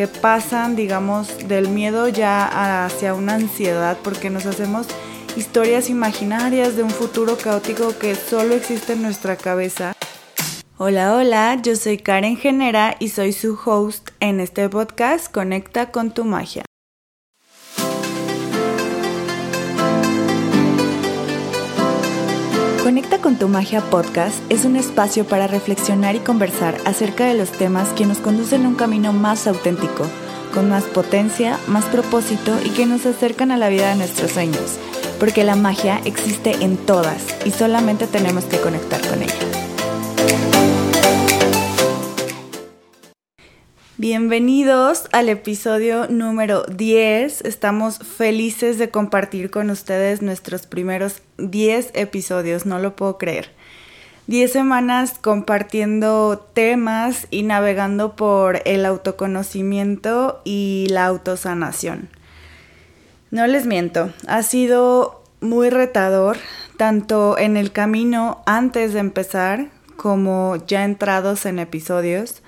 que pasan, digamos, del miedo ya hacia una ansiedad porque nos hacemos historias imaginarias de un futuro caótico que solo existe en nuestra cabeza. Hola, hola, yo soy Karen Genera y soy su host en este podcast Conecta con tu magia. Conecta con tu magia podcast es un espacio para reflexionar y conversar acerca de los temas que nos conducen a un camino más auténtico, con más potencia, más propósito y que nos acercan a la vida de nuestros sueños, porque la magia existe en todas y solamente tenemos que conectar con ella. Bienvenidos al episodio número 10. Estamos felices de compartir con ustedes nuestros primeros 10 episodios, no lo puedo creer. 10 semanas compartiendo temas y navegando por el autoconocimiento y la autosanación. No les miento, ha sido muy retador, tanto en el camino antes de empezar como ya entrados en episodios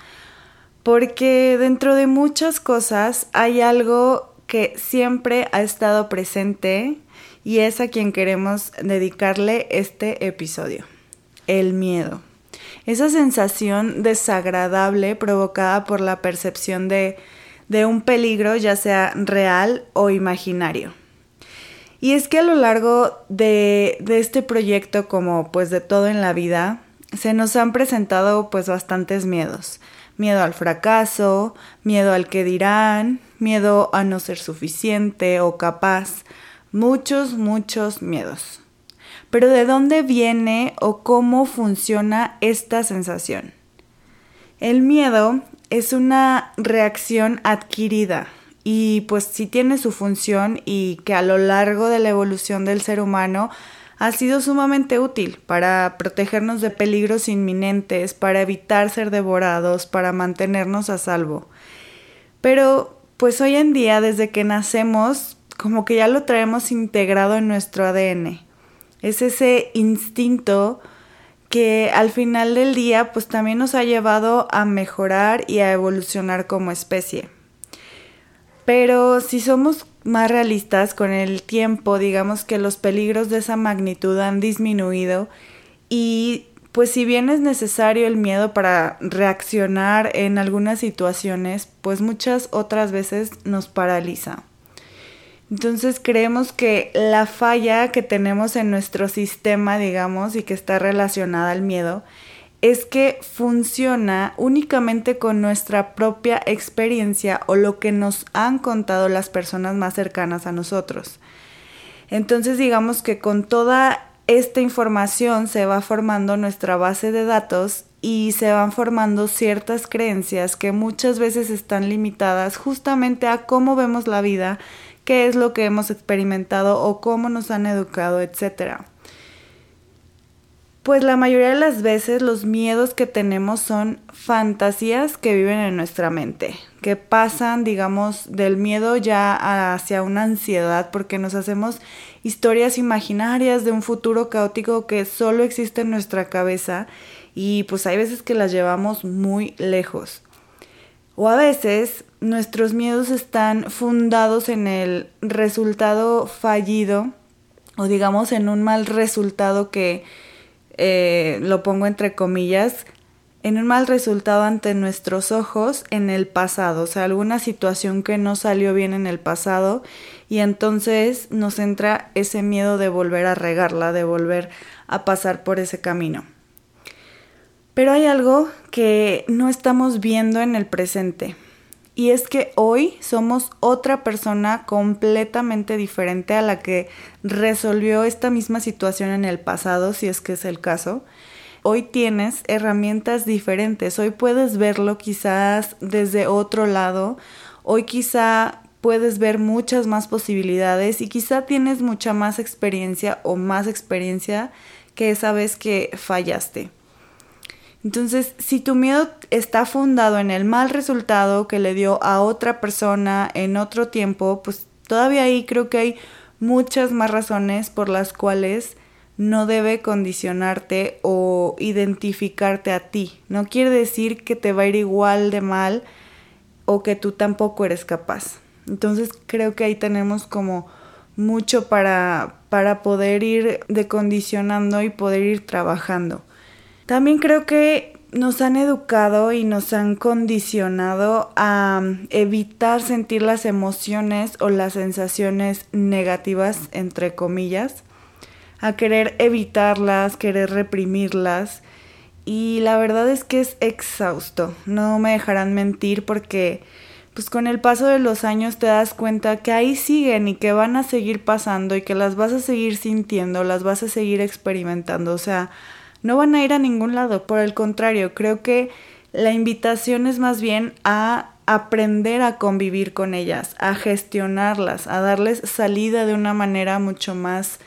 porque dentro de muchas cosas hay algo que siempre ha estado presente y es a quien queremos dedicarle este episodio, el miedo. Esa sensación desagradable provocada por la percepción de, un peligro, ya sea real o imaginario. Y es que a lo largo de, de, este proyecto, como pues de todo en la vida, se nos han presentado pues bastantes miedos miedo al fracaso, miedo al que dirán, miedo a no ser suficiente o capaz, muchos, muchos miedos. Pero ¿de dónde viene o cómo funciona esta sensación? El miedo es una reacción adquirida y pues sí tiene su función y que a lo largo de la evolución del ser humano ha sido sumamente útil para protegernos de peligros inminentes, para evitar ser devorados, para mantenernos a salvo. Pero pues hoy en día, desde que nacemos, como que ya lo traemos integrado en nuestro ADN. Es ese instinto que al final del día pues también nos ha llevado a mejorar y a evolucionar como especie. Pero si somos más realistas con el tiempo, digamos que los peligros de esa magnitud han disminuido y pues si bien es necesario el miedo para reaccionar en algunas situaciones, pues muchas otras veces nos paraliza. Entonces creemos que la falla que tenemos en nuestro sistema, digamos, y que está relacionada al miedo, es que funciona únicamente con nuestra propia experiencia o lo que nos han contado las personas más cercanas a nosotros. Entonces digamos que con toda esta información se va formando nuestra base de datos y se van formando ciertas creencias que muchas veces están limitadas justamente a cómo vemos la vida, qué es lo que hemos experimentado o cómo nos han educado, etcétera. Pues la mayoría de las veces los miedos que tenemos son fantasías que viven en nuestra mente, que pasan, digamos, del miedo ya hacia una ansiedad porque nos hacemos historias imaginarias de un futuro caótico que solo existe en nuestra cabeza y pues hay veces que las llevamos muy lejos. O a veces nuestros miedos están fundados en el resultado fallido o digamos en un mal resultado que eh, lo pongo entre comillas, en un mal resultado ante nuestros ojos en el pasado, o sea, alguna situación que no salió bien en el pasado y entonces nos entra ese miedo de volver a regarla, de volver a pasar por ese camino. Pero hay algo que no estamos viendo en el presente y es que hoy somos otra persona completamente diferente a la que resolvió esta misma situación en el pasado, si es que es el caso. Hoy tienes herramientas diferentes, hoy puedes verlo quizás desde otro lado, hoy quizá puedes ver muchas más posibilidades y quizá tienes mucha más experiencia o más experiencia que esa vez que fallaste. Entonces, si tu miedo está fundado en el mal resultado que le dio a otra persona en otro tiempo, pues todavía ahí creo que hay muchas más razones por las cuales no debe condicionarte o identificarte a ti. No quiere decir que te va a ir igual de mal o que tú tampoco eres capaz. Entonces creo que ahí tenemos como mucho para, para poder ir decondicionando y poder ir trabajando. También creo que nos han educado y nos han condicionado a evitar sentir las emociones o las sensaciones negativas, entre comillas, a querer evitarlas, querer reprimirlas. Y la verdad es que es exhausto, no me dejarán mentir porque pues con el paso de los años te das cuenta que ahí siguen y que van a seguir pasando y que las vas a seguir sintiendo, las vas a seguir experimentando, o sea, no van a ir a ningún lado, por el contrario, creo que la invitación es más bien a aprender a convivir con ellas, a gestionarlas, a darles salida de una manera mucho más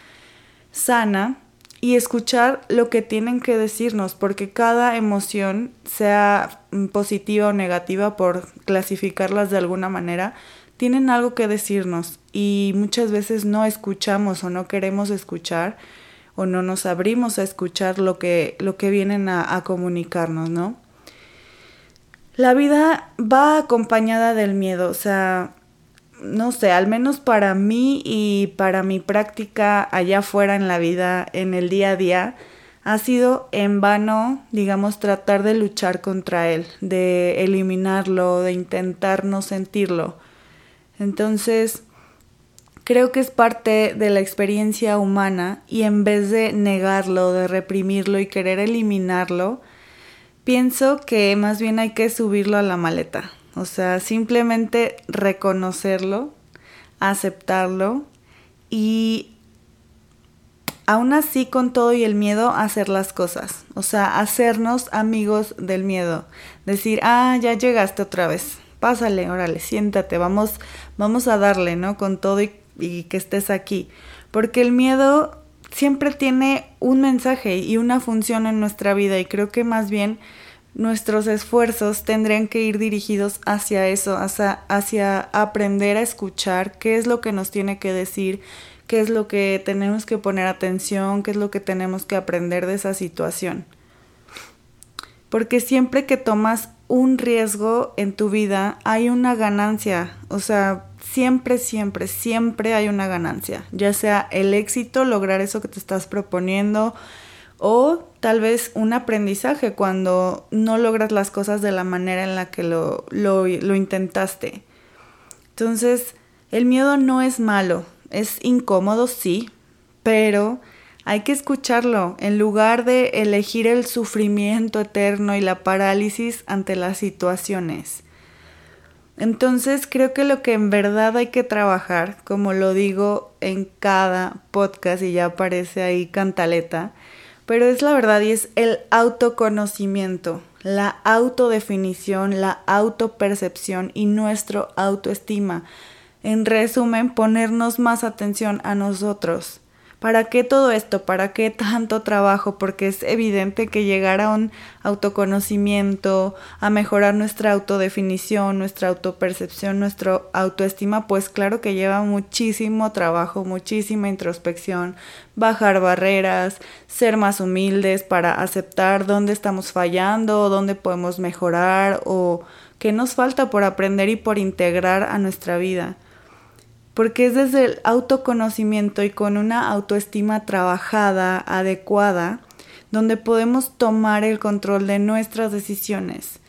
sana y escuchar lo que tienen que decirnos, porque cada emoción, sea positiva o negativa por clasificarlas de alguna manera, tienen algo que decirnos y muchas veces no escuchamos o no queremos escuchar o no nos abrimos a escuchar lo que, lo que vienen a, a comunicarnos, ¿no? La vida va acompañada del miedo, o sea, no sé, al menos para mí y para mi práctica allá afuera en la vida, en el día a día, ha sido en vano, digamos, tratar de luchar contra él, de eliminarlo, de intentar no sentirlo. Entonces, creo que es parte de la experiencia humana y en vez de negarlo, de reprimirlo y querer eliminarlo, pienso que más bien hay que subirlo a la maleta. O sea, simplemente reconocerlo, aceptarlo y aún así con todo y el miedo hacer las cosas. O sea, hacernos amigos del miedo. Decir, ah, ya llegaste otra vez. Pásale, órale, siéntate, vamos, vamos a darle, ¿no? Con todo y y que estés aquí. Porque el miedo siempre tiene un mensaje y una función en nuestra vida y creo que más bien nuestros esfuerzos tendrían que ir dirigidos hacia eso, hacia, aprender a escuchar qué es lo que nos tiene que decir, qué es lo que tenemos que poner atención, qué es lo que tenemos que aprender de esa situación. Porque siempre que tomas un riesgo en tu vida hay una ganancia, o sea, siempre, siempre, siempre hay una ganancia, ya sea el éxito, lograr eso que te estás proponiendo, o tal vez un aprendizaje cuando no logras las cosas de la manera en la que lo, lo, intentaste. Entonces, el miedo no es malo, es incómodo, sí, pero hay que escucharlo en lugar de elegir el sufrimiento eterno y la parálisis ante las situaciones. Entonces creo que lo que en verdad hay que trabajar, como lo digo en cada podcast y ya aparece ahí cantaleta, pero es la verdad y es el autoconocimiento, la autodefinición, la autopercepción y nuestro autoestima. En resumen, ponernos más atención a nosotros ¿Para qué todo esto? ¿Para qué tanto trabajo? Porque es evidente que llegar a un autoconocimiento, a mejorar nuestra autodefinición, nuestra autopercepción, nuestra autoestima, pues claro que lleva muchísimo trabajo, muchísima introspección, bajar barreras, ser más humildes para aceptar dónde estamos fallando, dónde podemos mejorar o qué nos falta por aprender y por integrar a nuestra vida porque es desde el autoconocimiento y con una autoestima trabajada, adecuada, donde podemos tomar el control de nuestras decisiones.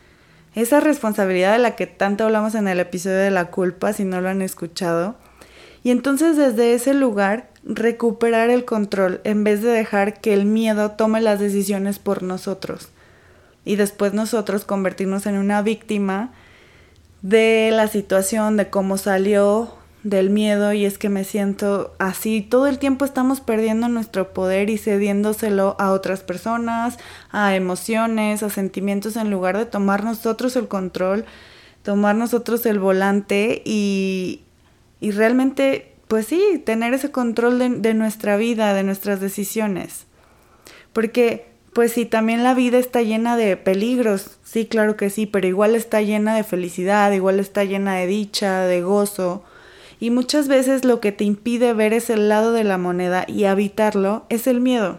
Esa responsabilidad de la que tanto hablamos en el episodio de la culpa, si no lo han escuchado. Y entonces desde ese lugar recuperar el control en vez de dejar que el miedo tome las decisiones por nosotros. Y después nosotros convertirnos en una víctima de la situación, de cómo salió del miedo y es que me siento así. Todo el tiempo estamos perdiendo nuestro poder y cediéndoselo a otras personas, a emociones, a sentimientos, en lugar de tomar nosotros el control, tomar nosotros el volante y, y realmente, pues sí, tener ese control de, de nuestra vida, de nuestras decisiones. Porque, pues sí, también la vida está llena de peligros, sí, claro que sí, pero igual está llena de felicidad, igual está llena de dicha, de gozo y muchas veces lo que te impide ver ese lado de la moneda y habitarlo es el miedo.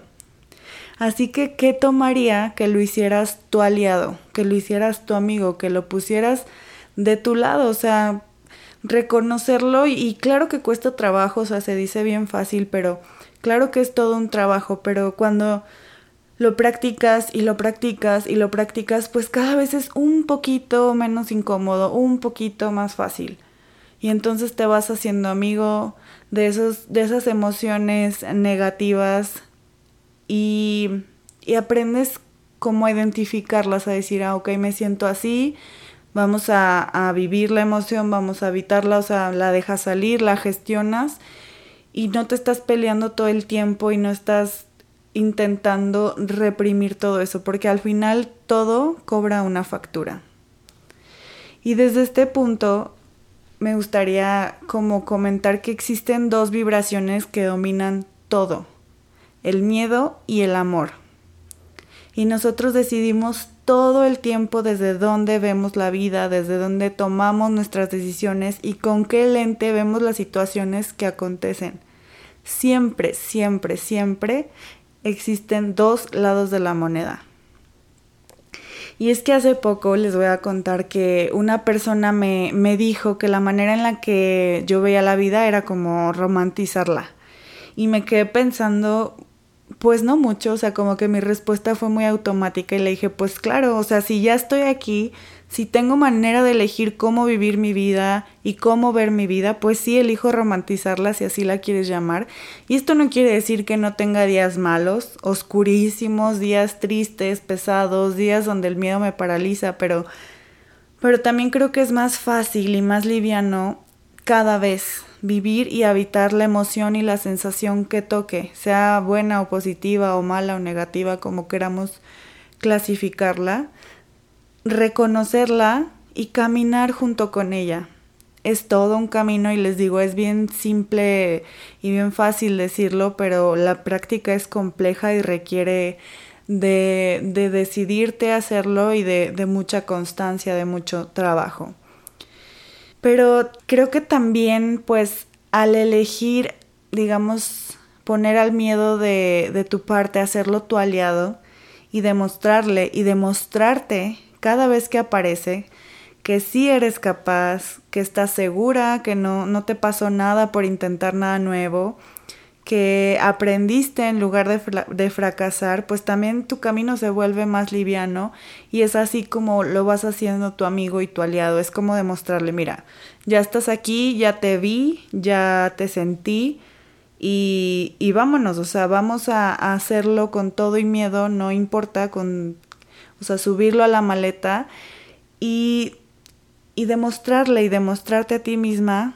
Así que, ¿qué tomaría que lo hicieras tu aliado, que lo hicieras tu amigo, que lo pusieras de tu lado, o sea, reconocerlo y, claro que cuesta trabajo, o sea, se dice bien fácil, pero claro que es todo un trabajo, pero cuando lo practicas y lo practicas y lo practicas, pues cada vez es un poquito menos incómodo, un poquito más fácil. Y entonces te vas haciendo amigo de, esos, de esas emociones negativas y, aprendes cómo identificarlas, a decir, ah, ok, me siento así, vamos a, a vivir la emoción, vamos a evitarla, o sea, la dejas salir, la gestionas y no te estás peleando todo el tiempo y no estás intentando reprimir todo eso, porque al final todo cobra una factura. Y desde este punto me gustaría como comentar que existen dos vibraciones que dominan todo, el miedo y el amor. Y nosotros decidimos todo el tiempo desde dónde vemos la vida, desde dónde tomamos nuestras decisiones y con qué lente vemos las situaciones que acontecen. Siempre, siempre, siempre existen dos lados de la moneda. Y es que hace poco les voy a contar que una persona me, me, dijo que la manera en la que yo veía la vida era como romantizarla. Y me quedé pensando, pues no mucho, o sea, como que mi respuesta fue muy automática y le dije, pues claro, o sea, si ya estoy aquí, si tengo manera de elegir cómo vivir mi vida y cómo ver mi vida, pues sí elijo romantizarla si así la quieres llamar. Y esto no quiere decir que no tenga días malos, oscurísimos, días tristes, pesados, días donde el miedo me paraliza, pero pero también creo que es más fácil y más liviano cada vez vivir y habitar la emoción y la sensación que toque, sea buena o positiva o mala o negativa, como queramos clasificarla reconocerla y caminar junto con ella. Es todo un camino y les digo, es bien simple y bien fácil decirlo, pero la práctica es compleja y requiere de, de decidirte a hacerlo y de, de mucha constancia, de mucho trabajo. Pero creo que también, pues, al elegir, digamos, poner al miedo de, de tu parte, hacerlo tu aliado y demostrarle y demostrarte cada vez que aparece, que sí eres capaz, que estás segura, que no, no te pasó nada por intentar nada nuevo, que aprendiste en lugar de, fracasar, pues también tu camino se vuelve más liviano y es así como lo vas haciendo tu amigo y tu aliado. Es como demostrarle, mira, ya estás aquí, ya te vi, ya te sentí y, y vámonos, o sea, vamos a, a hacerlo con todo y miedo, no importa, con o sea, subirlo a la maleta y, y demostrarle y demostrarte a ti misma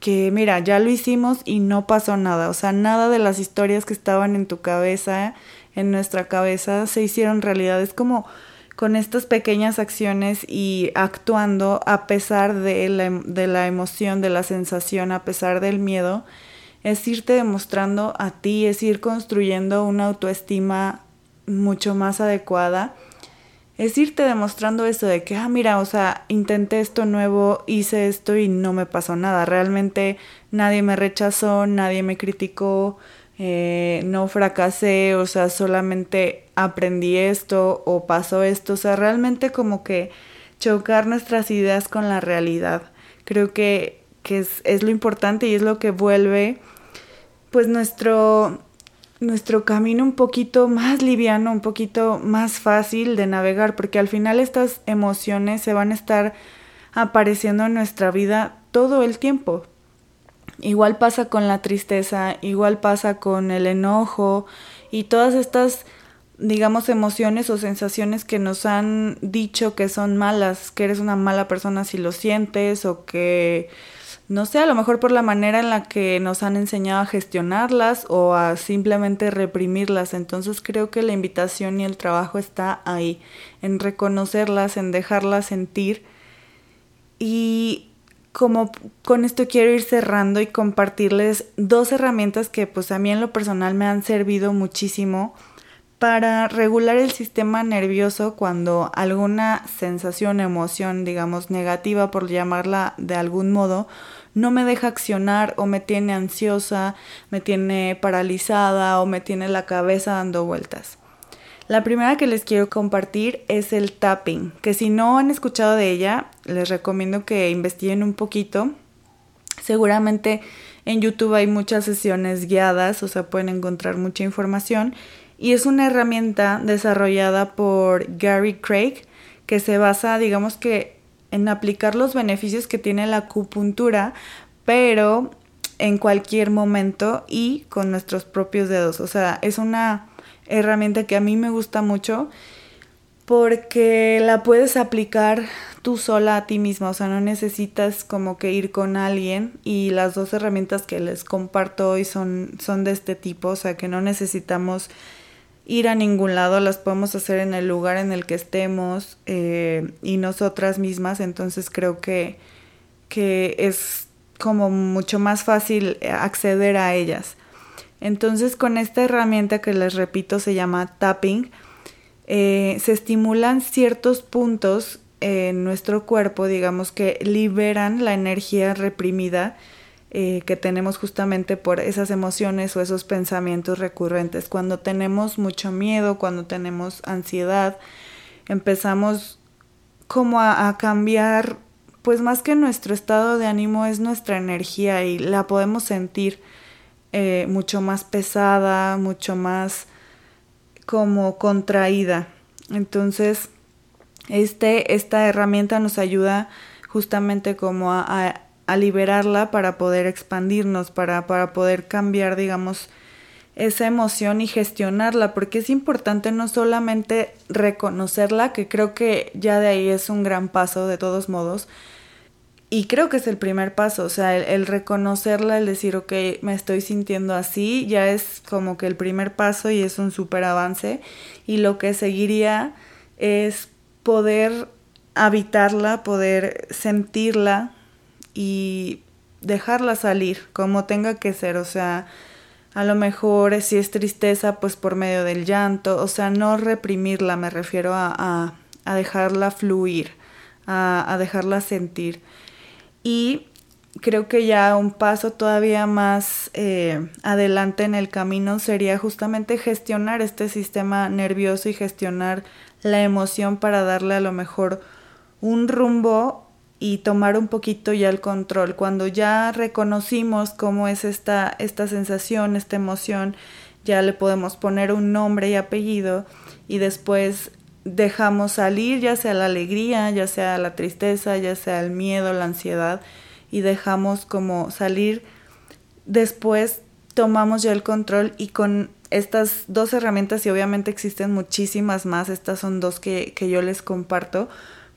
que mira, ya lo hicimos y no pasó nada, o sea, nada de las historias que estaban en tu cabeza, en nuestra cabeza, se hicieron realidad. Es como con estas pequeñas acciones y actuando a pesar de la, de la emoción, de la sensación, a pesar del miedo, es irte demostrando a ti, es ir construyendo una autoestima mucho más adecuada es irte demostrando eso de que, ah, mira, o sea, intenté esto nuevo, hice esto y no me pasó nada. Realmente nadie me rechazó, nadie me criticó, eh, no fracasé, o sea, solamente aprendí esto o pasó esto. O sea, realmente como que chocar nuestras ideas con la realidad. Creo que, que es, es lo importante y es lo que vuelve pues nuestro nuestro camino un poquito más liviano, un poquito más fácil de navegar, porque al final estas emociones se van a estar apareciendo en nuestra vida todo el tiempo. Igual pasa con la tristeza, igual pasa con el enojo y todas estas, digamos, emociones o sensaciones que nos han dicho que son malas, que eres una mala persona si lo sientes o que no sé, a lo mejor por la manera en la que nos han enseñado a gestionarlas o a simplemente reprimirlas. Entonces creo que la invitación y el trabajo está ahí, en reconocerlas, en dejarlas sentir. Y como con esto quiero ir cerrando y compartirles dos herramientas que pues a mí en lo personal me han servido muchísimo para regular el sistema nervioso cuando alguna sensación, emoción, digamos, negativa por llamarla de algún modo, no me deja accionar o me tiene ansiosa, me tiene paralizada o me tiene la cabeza dando vueltas. La primera que les quiero compartir es el tapping, que si no han escuchado de ella, les recomiendo que investiguen un poquito. Seguramente en YouTube hay muchas sesiones guiadas, o sea, pueden encontrar mucha información. Y es una herramienta desarrollada por Gary Craig que se basa, digamos que, en aplicar los beneficios que tiene la acupuntura, pero en cualquier momento y con nuestros propios dedos. O sea, es una herramienta que a mí me gusta mucho porque la puedes aplicar tú sola a ti misma, o sea, no necesitas como que ir con alguien y las dos herramientas que les comparto hoy son, son de este tipo, o sea, que no necesitamos ir a ningún lado, las podemos hacer en el lugar en el que estemos eh, y nosotras mismas, entonces creo que, que es como mucho más fácil acceder a ellas. Entonces con esta herramienta que les repito se llama tapping, eh, se estimulan ciertos puntos en nuestro cuerpo, digamos que liberan la energía reprimida eh, que tenemos justamente por esas emociones o esos pensamientos recurrentes. Cuando tenemos mucho miedo, cuando tenemos ansiedad, empezamos como a cambiar, pues más que nuestro estado de ánimo es nuestra energía y la podemos sentir eh, mucho más pesada, mucho más como contraída. Entonces, este, esta herramienta nos ayuda justamente como a, a, liberarla para poder expandirnos, para, para poder cambiar, digamos, esa emoción y gestionarla, porque es importante no solamente reconocerla, que creo que ya de ahí es un gran paso de todos modos, y creo que es el primer paso, o sea, el, reconocerla, el decir, ok, me estoy sintiendo así, ya es como que el primer paso y es un súper avance. Y lo que seguiría es poder habitarla, poder sentirla y dejarla salir como tenga que ser, o sea, a lo mejor si es tristeza, pues por medio del llanto, o sea, no reprimirla, me refiero a, a, dejarla fluir, a, a dejarla sentir. Y creo que ya un paso todavía más eh, adelante en el camino sería justamente gestionar este sistema nervioso y gestionar la emoción para darle a lo mejor un rumbo y tomar un poquito ya el control. Cuando ya reconocimos cómo es esta, esta sensación, esta emoción, ya le podemos poner un nombre y apellido y después dejamos salir ya sea la alegría, ya sea la tristeza, ya sea el miedo, la ansiedad y dejamos como salir. Después tomamos ya el control y con estas dos herramientas y obviamente existen muchísimas más, estas son dos que, que yo les comparto,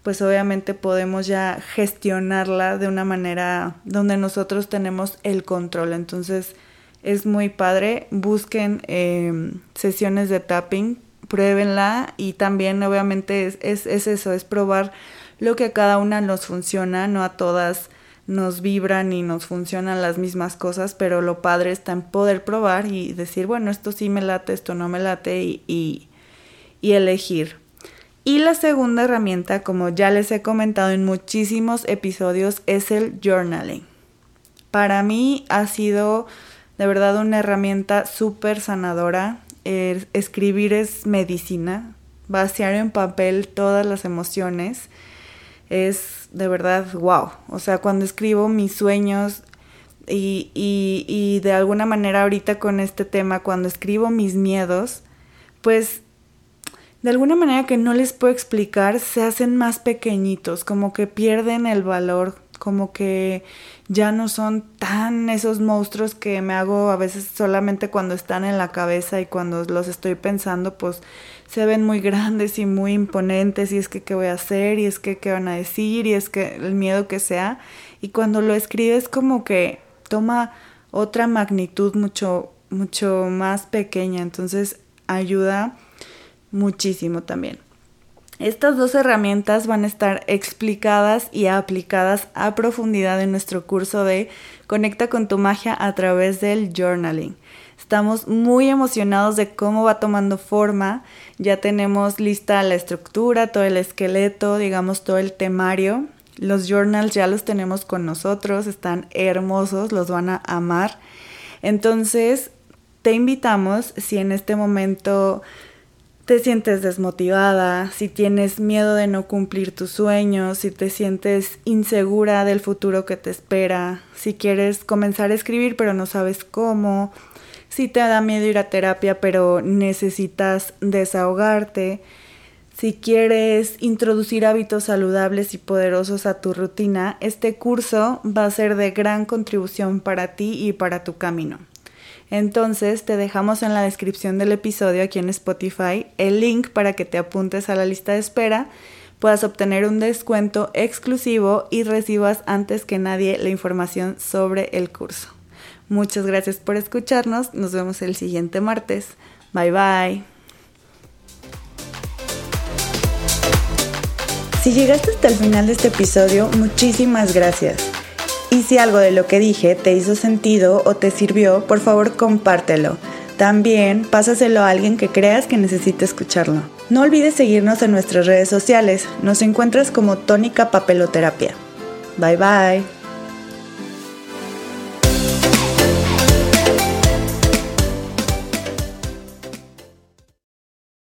pues obviamente podemos ya gestionarla de una manera donde nosotros tenemos el control. Entonces es muy padre, busquen eh, sesiones de tapping pruébenla y también obviamente es, es, es, eso, es probar lo que a cada una nos funciona, no a todas nos vibran y nos funcionan las mismas cosas, pero lo padre está en poder probar y decir, bueno, esto sí me late, esto no me late y, y elegir. Y la segunda herramienta, como ya les he comentado en muchísimos episodios, es el journaling. Para mí ha sido de verdad una herramienta súper sanadora escribir es medicina, vaciar en papel todas las emociones es de verdad wow. O sea, cuando escribo mis sueños y, y, y de alguna manera ahorita con este tema, cuando escribo mis miedos, pues de alguna manera que no les puedo explicar, se hacen más pequeñitos, como que pierden el valor, como que ya no son tan esos monstruos que me hago a veces solamente cuando están en la cabeza y cuando los estoy pensando, pues se ven muy grandes y muy imponentes y es que qué voy a hacer y es que qué van a decir y es que el miedo que sea. Y cuando lo escribes como que toma otra magnitud mucho, mucho más pequeña, entonces ayuda muchísimo también. Estas dos herramientas van a estar explicadas y aplicadas a profundidad en nuestro curso de Conecta con tu magia a través del journaling. Estamos muy emocionados de cómo va tomando forma. Ya tenemos lista la estructura, todo el esqueleto, digamos todo el temario. Los journals ya los tenemos con nosotros, están hermosos, los van a amar. Entonces, te invitamos si en este momento te sientes desmotivada, si tienes miedo de no cumplir tus sueños, si te sientes insegura del futuro que te espera, si quieres comenzar a escribir pero no sabes cómo, si te da miedo ir a terapia pero necesitas desahogarte, si quieres introducir hábitos saludables y poderosos a tu rutina, este curso va a ser de gran contribución para ti y para tu camino. Entonces te dejamos en la descripción del episodio aquí en Spotify el link para que te apuntes a la lista de espera, puedas obtener un descuento exclusivo y recibas antes que nadie la información sobre el curso. Muchas gracias por escucharnos, nos vemos el siguiente martes. Bye bye. Si llegaste hasta el final de este episodio, muchísimas gracias. Si algo de lo que dije te hizo sentido o te sirvió, por favor compártelo. También pásaselo a alguien que creas que necesite escucharlo. No olvides seguirnos en nuestras redes sociales. Nos encuentras como Tónica Papeloterapia. Bye bye.